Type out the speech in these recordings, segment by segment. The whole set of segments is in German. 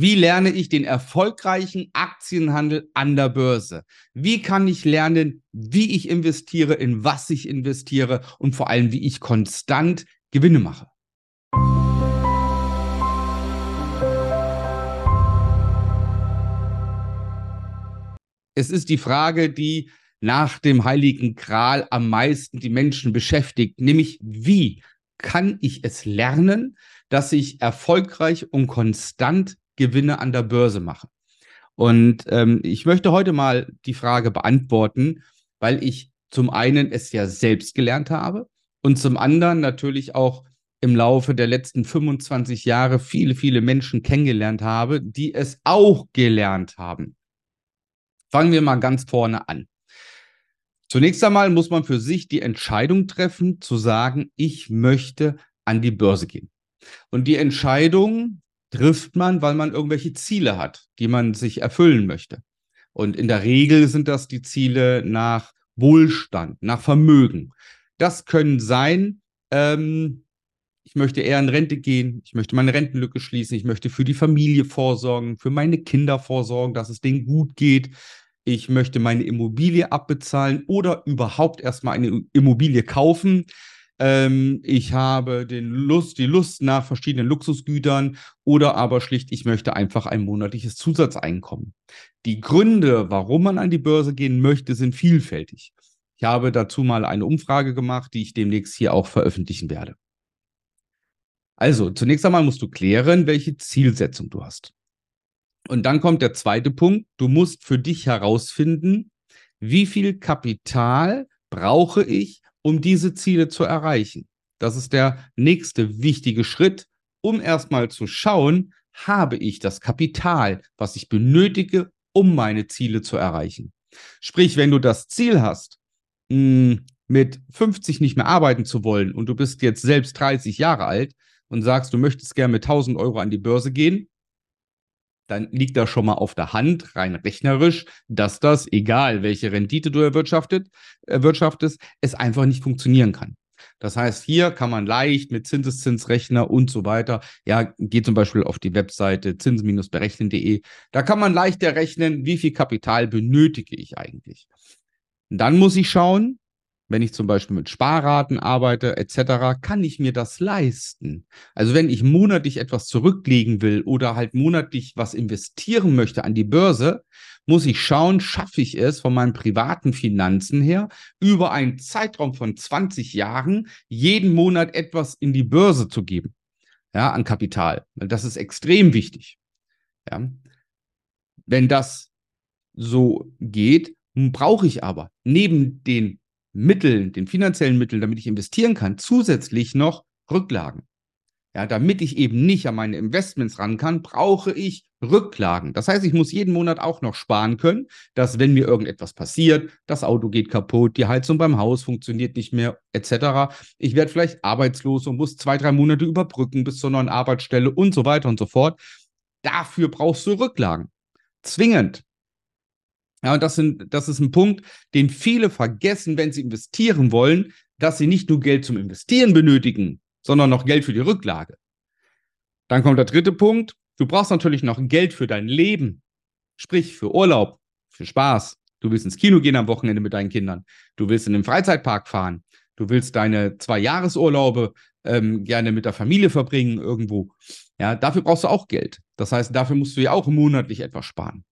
Wie lerne ich den erfolgreichen Aktienhandel an der Börse? Wie kann ich lernen, wie ich investiere, in was ich investiere und vor allem, wie ich konstant Gewinne mache? Es ist die Frage, die nach dem heiligen Gral am meisten die Menschen beschäftigt, nämlich wie kann ich es lernen, dass ich erfolgreich und konstant Gewinne an der Börse mache? Und ähm, ich möchte heute mal die Frage beantworten, weil ich zum einen es ja selbst gelernt habe und zum anderen natürlich auch im Laufe der letzten 25 Jahre viele, viele Menschen kennengelernt habe, die es auch gelernt haben. Fangen wir mal ganz vorne an. Zunächst einmal muss man für sich die Entscheidung treffen, zu sagen, ich möchte an die Börse gehen. Und die Entscheidung trifft man, weil man irgendwelche Ziele hat, die man sich erfüllen möchte. Und in der Regel sind das die Ziele nach Wohlstand, nach Vermögen. Das können sein, ähm, ich möchte eher in Rente gehen, ich möchte meine Rentenlücke schließen, ich möchte für die Familie vorsorgen, für meine Kinder vorsorgen, dass es denen gut geht, ich möchte meine Immobilie abbezahlen oder überhaupt erstmal eine Immobilie kaufen. Ähm, ich habe den Lust, die Lust nach verschiedenen Luxusgütern oder aber schlicht, ich möchte einfach ein monatliches Zusatzeinkommen. Die Gründe, warum man an die Börse gehen möchte, sind vielfältig. Ich habe dazu mal eine Umfrage gemacht, die ich demnächst hier auch veröffentlichen werde. Also, zunächst einmal musst du klären, welche Zielsetzung du hast. Und dann kommt der zweite Punkt. Du musst für dich herausfinden, wie viel Kapital brauche ich, um diese Ziele zu erreichen. Das ist der nächste wichtige Schritt, um erstmal zu schauen, habe ich das Kapital, was ich benötige, um meine Ziele zu erreichen. Sprich, wenn du das Ziel hast, hm, mit 50 nicht mehr arbeiten zu wollen und du bist jetzt selbst 30 Jahre alt und sagst, du möchtest gerne mit 1000 Euro an die Börse gehen, dann liegt da schon mal auf der Hand, rein rechnerisch, dass das, egal welche Rendite du erwirtschaftet, erwirtschaftest, es einfach nicht funktionieren kann. Das heißt, hier kann man leicht mit Zinseszinsrechner und so weiter, ja, geht zum Beispiel auf die Webseite zinsen-berechnen.de, da kann man leicht errechnen, wie viel Kapital benötige ich eigentlich. Dann muss ich schauen, wenn ich zum Beispiel mit Sparraten arbeite etc., kann ich mir das leisten. Also wenn ich monatlich etwas zurücklegen will oder halt monatlich was investieren möchte an die Börse, muss ich schauen, schaffe ich es von meinen privaten Finanzen her, über einen Zeitraum von 20 Jahren jeden Monat etwas in die Börse zu geben, ja, an Kapital. Das ist extrem wichtig. Ja. Wenn das so geht, brauche ich aber neben den Mitteln, den finanziellen Mitteln, damit ich investieren kann, zusätzlich noch Rücklagen. Ja, damit ich eben nicht an meine Investments ran kann, brauche ich Rücklagen. Das heißt, ich muss jeden Monat auch noch sparen können, dass wenn mir irgendetwas passiert, das Auto geht kaputt, die Heizung beim Haus funktioniert nicht mehr, etc. Ich werde vielleicht arbeitslos und muss zwei, drei Monate überbrücken bis zur neuen Arbeitsstelle und so weiter und so fort. Dafür brauchst du Rücklagen. Zwingend. Ja, und das, sind, das ist ein Punkt, den viele vergessen, wenn sie investieren wollen, dass sie nicht nur Geld zum Investieren benötigen, sondern noch Geld für die Rücklage. Dann kommt der dritte Punkt. Du brauchst natürlich noch Geld für dein Leben. Sprich, für Urlaub, für Spaß. Du willst ins Kino gehen am Wochenende mit deinen Kindern. Du willst in den Freizeitpark fahren. Du willst deine zwei Jahresurlaube ähm, gerne mit der Familie verbringen irgendwo. Ja, dafür brauchst du auch Geld. Das heißt, dafür musst du ja auch monatlich etwas sparen.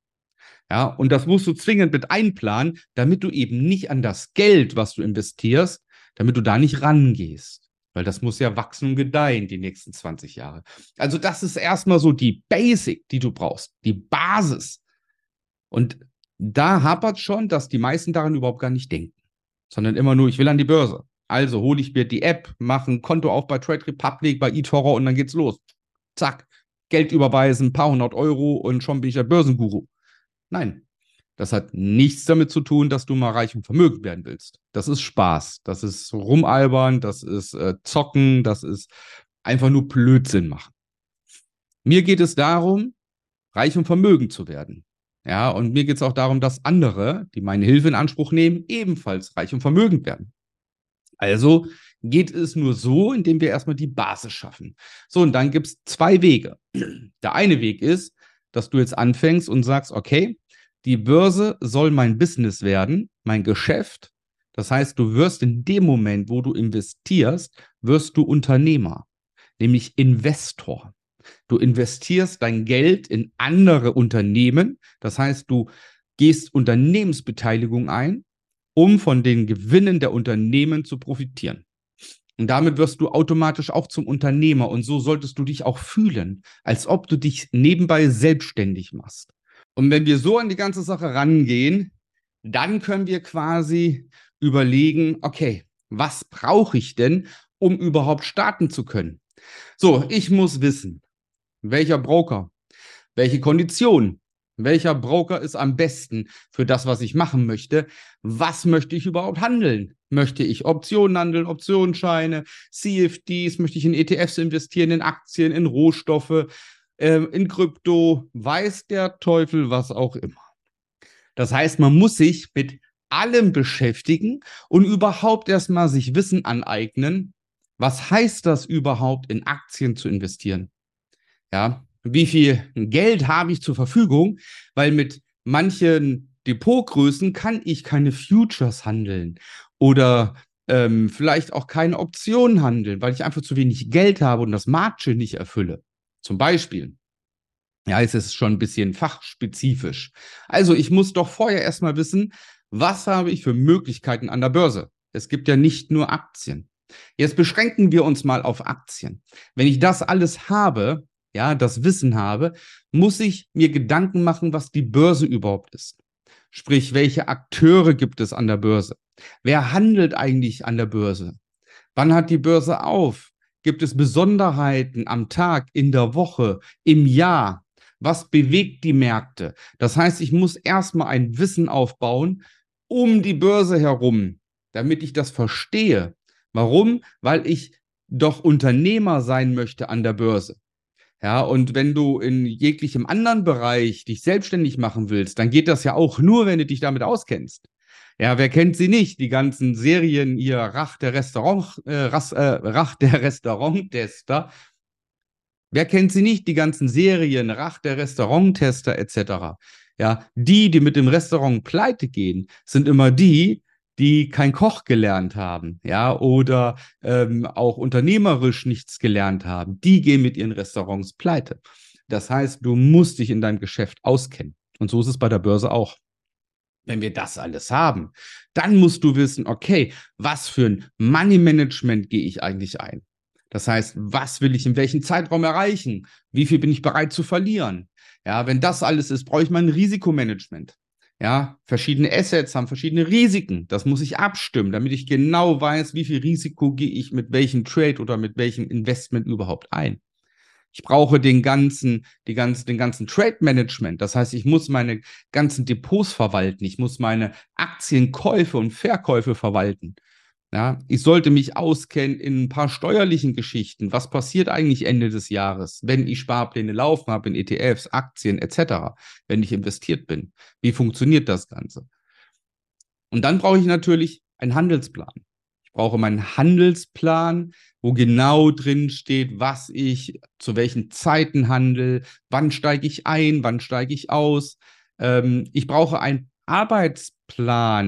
Ja, und das musst du zwingend mit einplanen, damit du eben nicht an das Geld, was du investierst, damit du da nicht rangehst. Weil das muss ja wachsen und gedeihen die nächsten 20 Jahre. Also, das ist erstmal so die Basic, die du brauchst, die Basis. Und da hapert schon, dass die meisten daran überhaupt gar nicht denken, sondern immer nur, ich will an die Börse. Also hole ich mir die App, mache ein Konto auf bei Trade Republic, bei eToro und dann geht's los. Zack, Geld überweisen, ein paar hundert Euro und schon bin ich der Börsenguru. Nein. Das hat nichts damit zu tun, dass du mal reich und vermögend werden willst. Das ist Spaß. Das ist rumalbern, das ist äh, zocken, das ist einfach nur Blödsinn machen. Mir geht es darum, reich und vermögend zu werden. Ja, und mir geht es auch darum, dass andere, die meine Hilfe in Anspruch nehmen, ebenfalls reich und vermögend werden. Also geht es nur so, indem wir erstmal die Basis schaffen. So, und dann gibt es zwei Wege. Der eine Weg ist, dass du jetzt anfängst und sagst, okay, die Börse soll mein Business werden, mein Geschäft. Das heißt, du wirst in dem Moment, wo du investierst, wirst du Unternehmer, nämlich Investor. Du investierst dein Geld in andere Unternehmen. Das heißt, du gehst Unternehmensbeteiligung ein, um von den Gewinnen der Unternehmen zu profitieren. Und damit wirst du automatisch auch zum Unternehmer. Und so solltest du dich auch fühlen, als ob du dich nebenbei selbstständig machst. Und wenn wir so an die ganze Sache rangehen, dann können wir quasi überlegen, okay, was brauche ich denn, um überhaupt starten zu können? So, ich muss wissen, welcher Broker, welche Konditionen, welcher Broker ist am besten für das, was ich machen möchte? Was möchte ich überhaupt handeln? Möchte ich Optionen handeln, Optionsscheine, CFDs? Möchte ich in ETFs investieren, in Aktien, in Rohstoffe, äh, in Krypto? Weiß der Teufel was auch immer. Das heißt, man muss sich mit allem beschäftigen und überhaupt erstmal sich Wissen aneignen. Was heißt das überhaupt, in Aktien zu investieren? Ja, wie viel Geld habe ich zur Verfügung, weil mit manchen Depotgrößen kann ich keine Futures handeln oder ähm, vielleicht auch keine Optionen handeln, weil ich einfach zu wenig Geld habe und das Margin nicht erfülle. Zum Beispiel. Ja, es ist schon ein bisschen fachspezifisch. Also ich muss doch vorher erstmal wissen, was habe ich für Möglichkeiten an der Börse? Es gibt ja nicht nur Aktien. Jetzt beschränken wir uns mal auf Aktien. Wenn ich das alles habe, ja, das Wissen habe, muss ich mir Gedanken machen, was die Börse überhaupt ist. Sprich, welche Akteure gibt es an der Börse? Wer handelt eigentlich an der Börse? Wann hat die Börse auf? Gibt es Besonderheiten am Tag, in der Woche, im Jahr? Was bewegt die Märkte? Das heißt, ich muss erstmal ein Wissen aufbauen um die Börse herum, damit ich das verstehe. Warum? Weil ich doch Unternehmer sein möchte an der Börse. Ja, und wenn du in jeglichem anderen Bereich dich selbstständig machen willst, dann geht das ja auch nur, wenn du dich damit auskennst. Ja, wer kennt sie nicht? Die ganzen Serien hier, Rach der Restaurant, äh, Ras, äh, Rach der Restauranttester. Wer kennt sie nicht? Die ganzen Serien, Rach der Restauranttester etc. Ja, die, die mit dem Restaurant pleite gehen, sind immer die, die kein Koch gelernt haben, ja, oder ähm, auch unternehmerisch nichts gelernt haben, die gehen mit ihren Restaurants pleite. Das heißt, du musst dich in deinem Geschäft auskennen. Und so ist es bei der Börse auch. Wenn wir das alles haben, dann musst du wissen, okay, was für ein Money Management gehe ich eigentlich ein? Das heißt, was will ich in welchem Zeitraum erreichen? Wie viel bin ich bereit zu verlieren? Ja, wenn das alles ist, brauche ich mal ein Risikomanagement. Ja, verschiedene Assets haben verschiedene Risiken. Das muss ich abstimmen, damit ich genau weiß, wie viel Risiko gehe ich mit welchem Trade oder mit welchem Investment überhaupt ein. Ich brauche den ganzen, die ganzen, den ganzen Trade Management. Das heißt, ich muss meine ganzen Depots verwalten. Ich muss meine Aktienkäufe und Verkäufe verwalten. Ja, ich sollte mich auskennen in ein paar steuerlichen Geschichten. Was passiert eigentlich Ende des Jahres, wenn ich Sparpläne laufen habe in ETFs, Aktien etc., wenn ich investiert bin? Wie funktioniert das Ganze? Und dann brauche ich natürlich einen Handelsplan. Ich brauche meinen Handelsplan, wo genau drin steht, was ich zu welchen Zeiten handle, wann steige ich ein, wann steige ich aus. Ähm, ich brauche ein Arbeitsplan,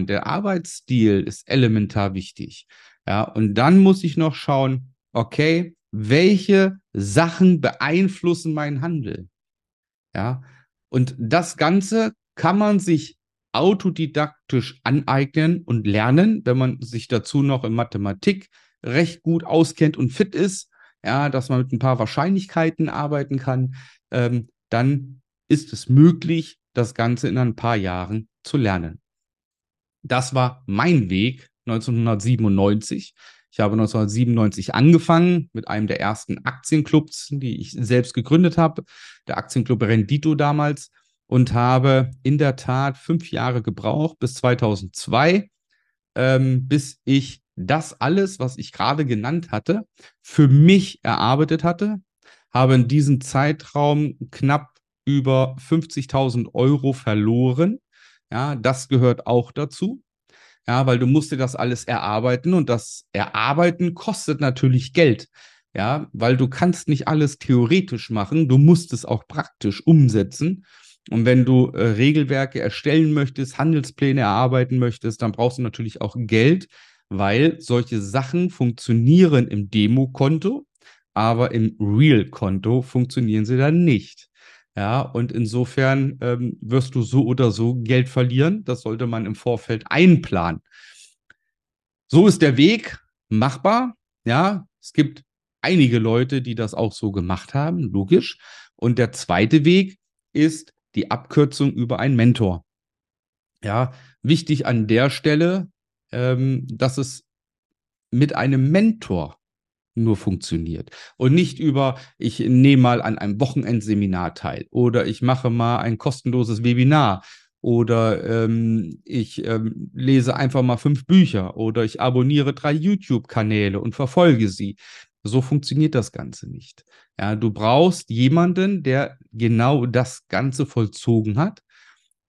der Arbeitsstil ist elementar wichtig. Ja, und dann muss ich noch schauen, okay, welche Sachen beeinflussen meinen Handel? Ja, und das Ganze kann man sich autodidaktisch aneignen und lernen, wenn man sich dazu noch in Mathematik recht gut auskennt und fit ist, ja, dass man mit ein paar Wahrscheinlichkeiten arbeiten kann, ähm, dann ist es möglich, das Ganze in ein paar Jahren zu lernen. Das war mein Weg 1997. Ich habe 1997 angefangen mit einem der ersten Aktienclubs, die ich selbst gegründet habe, der Aktienclub Rendito damals, und habe in der Tat fünf Jahre gebraucht bis 2002, ähm, bis ich das alles, was ich gerade genannt hatte, für mich erarbeitet hatte, habe in diesem Zeitraum knapp über 50.000 Euro verloren ja, das gehört auch dazu. Ja, weil du musst dir das alles erarbeiten und das Erarbeiten kostet natürlich Geld. Ja, weil du kannst nicht alles theoretisch machen, du musst es auch praktisch umsetzen. Und wenn du äh, Regelwerke erstellen möchtest, Handelspläne erarbeiten möchtest, dann brauchst du natürlich auch Geld, weil solche Sachen funktionieren im Demokonto, aber im Real-Konto funktionieren sie dann nicht. Ja, und insofern ähm, wirst du so oder so Geld verlieren. Das sollte man im Vorfeld einplanen. So ist der Weg machbar. Ja, es gibt einige Leute, die das auch so gemacht haben, logisch. Und der zweite Weg ist die Abkürzung über einen Mentor. Ja, wichtig an der Stelle, ähm, dass es mit einem Mentor nur funktioniert und nicht über, ich nehme mal an einem Wochenendseminar teil oder ich mache mal ein kostenloses Webinar oder ähm, ich ähm, lese einfach mal fünf Bücher oder ich abonniere drei YouTube-Kanäle und verfolge sie. So funktioniert das Ganze nicht. Ja, du brauchst jemanden, der genau das Ganze vollzogen hat,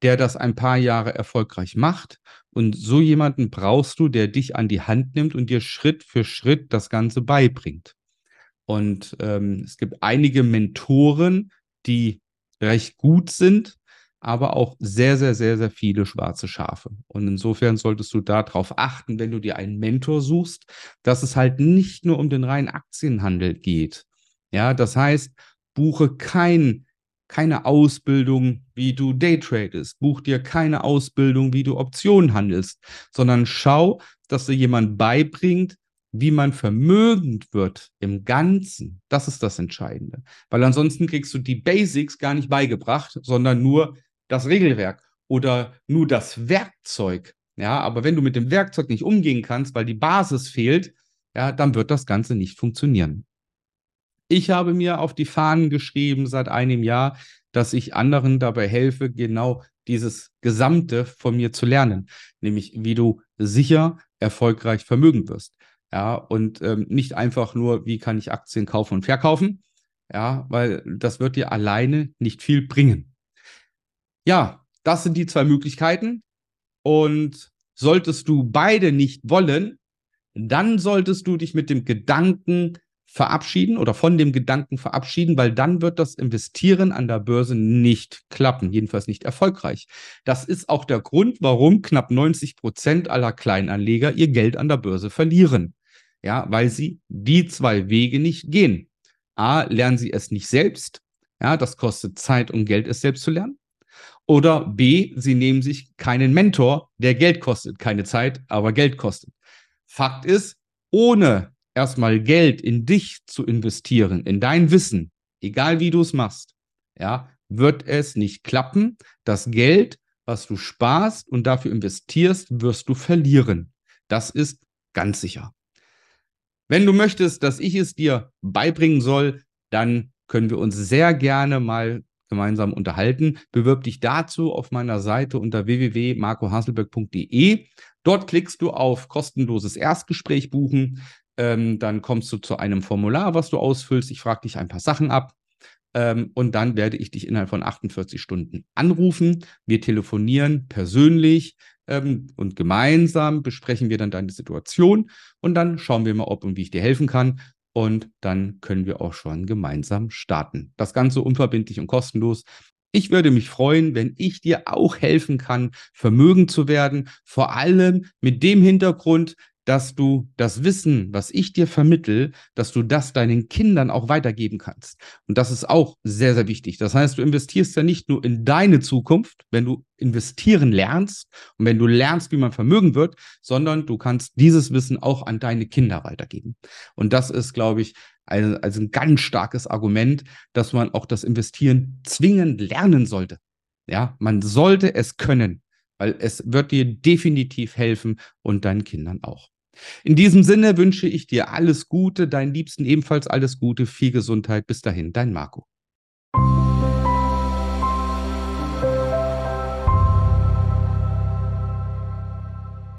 der das ein paar Jahre erfolgreich macht. Und so jemanden brauchst du, der dich an die Hand nimmt und dir Schritt für Schritt das Ganze beibringt. Und ähm, es gibt einige Mentoren, die recht gut sind, aber auch sehr, sehr, sehr, sehr viele schwarze Schafe. Und insofern solltest du darauf achten, wenn du dir einen Mentor suchst, dass es halt nicht nur um den reinen Aktienhandel geht. Ja, das heißt, buche kein, keine Ausbildung, wie du Daytradest, buch dir keine Ausbildung, wie du Optionen handelst, sondern schau, dass dir jemand beibringt, wie man vermögend wird im Ganzen. Das ist das Entscheidende. Weil ansonsten kriegst du die Basics gar nicht beigebracht, sondern nur das Regelwerk oder nur das Werkzeug. Ja, aber wenn du mit dem Werkzeug nicht umgehen kannst, weil die Basis fehlt, ja, dann wird das Ganze nicht funktionieren. Ich habe mir auf die Fahnen geschrieben seit einem Jahr, dass ich anderen dabei helfe, genau dieses Gesamte von mir zu lernen, nämlich wie du sicher erfolgreich vermögen wirst. Ja, und ähm, nicht einfach nur, wie kann ich Aktien kaufen und verkaufen, ja, weil das wird dir alleine nicht viel bringen. Ja, das sind die zwei Möglichkeiten. Und solltest du beide nicht wollen, dann solltest du dich mit dem Gedanken verabschieden oder von dem Gedanken verabschieden, weil dann wird das Investieren an der Börse nicht klappen, jedenfalls nicht erfolgreich. Das ist auch der Grund, warum knapp 90 Prozent aller Kleinanleger ihr Geld an der Börse verlieren. Ja, weil sie die zwei Wege nicht gehen. A, lernen sie es nicht selbst. Ja, das kostet Zeit und Geld, es selbst zu lernen. Oder B, sie nehmen sich keinen Mentor, der Geld kostet, keine Zeit, aber Geld kostet. Fakt ist, ohne erstmal Geld in dich zu investieren, in dein Wissen, egal wie du es machst, ja, wird es nicht klappen. Das Geld, was du sparst und dafür investierst, wirst du verlieren. Das ist ganz sicher. Wenn du möchtest, dass ich es dir beibringen soll, dann können wir uns sehr gerne mal gemeinsam unterhalten. Bewirb dich dazu auf meiner Seite unter www.marcohaselberg.de. Dort klickst du auf kostenloses Erstgespräch buchen. Ähm, dann kommst du zu einem Formular, was du ausfüllst. Ich frage dich ein paar Sachen ab. Ähm, und dann werde ich dich innerhalb von 48 Stunden anrufen. Wir telefonieren persönlich ähm, und gemeinsam besprechen wir dann deine Situation und dann schauen wir mal, ob und wie ich dir helfen kann und dann können wir auch schon gemeinsam starten. Das Ganze unverbindlich und kostenlos. Ich würde mich freuen, wenn ich dir auch helfen kann, Vermögen zu werden, vor allem mit dem Hintergrund, dass du das Wissen, was ich dir vermittel, dass du das deinen Kindern auch weitergeben kannst. Und das ist auch sehr, sehr wichtig. Das heißt, du investierst ja nicht nur in deine Zukunft, wenn du investieren lernst und wenn du lernst, wie man Vermögen wird, sondern du kannst dieses Wissen auch an deine Kinder weitergeben. Und das ist, glaube ich, ein, also ein ganz starkes Argument, dass man auch das Investieren zwingend lernen sollte. Ja, man sollte es können, weil es wird dir definitiv helfen und deinen Kindern auch. In diesem Sinne wünsche ich dir alles Gute, deinen Liebsten ebenfalls alles Gute, viel Gesundheit. Bis dahin, dein Marco.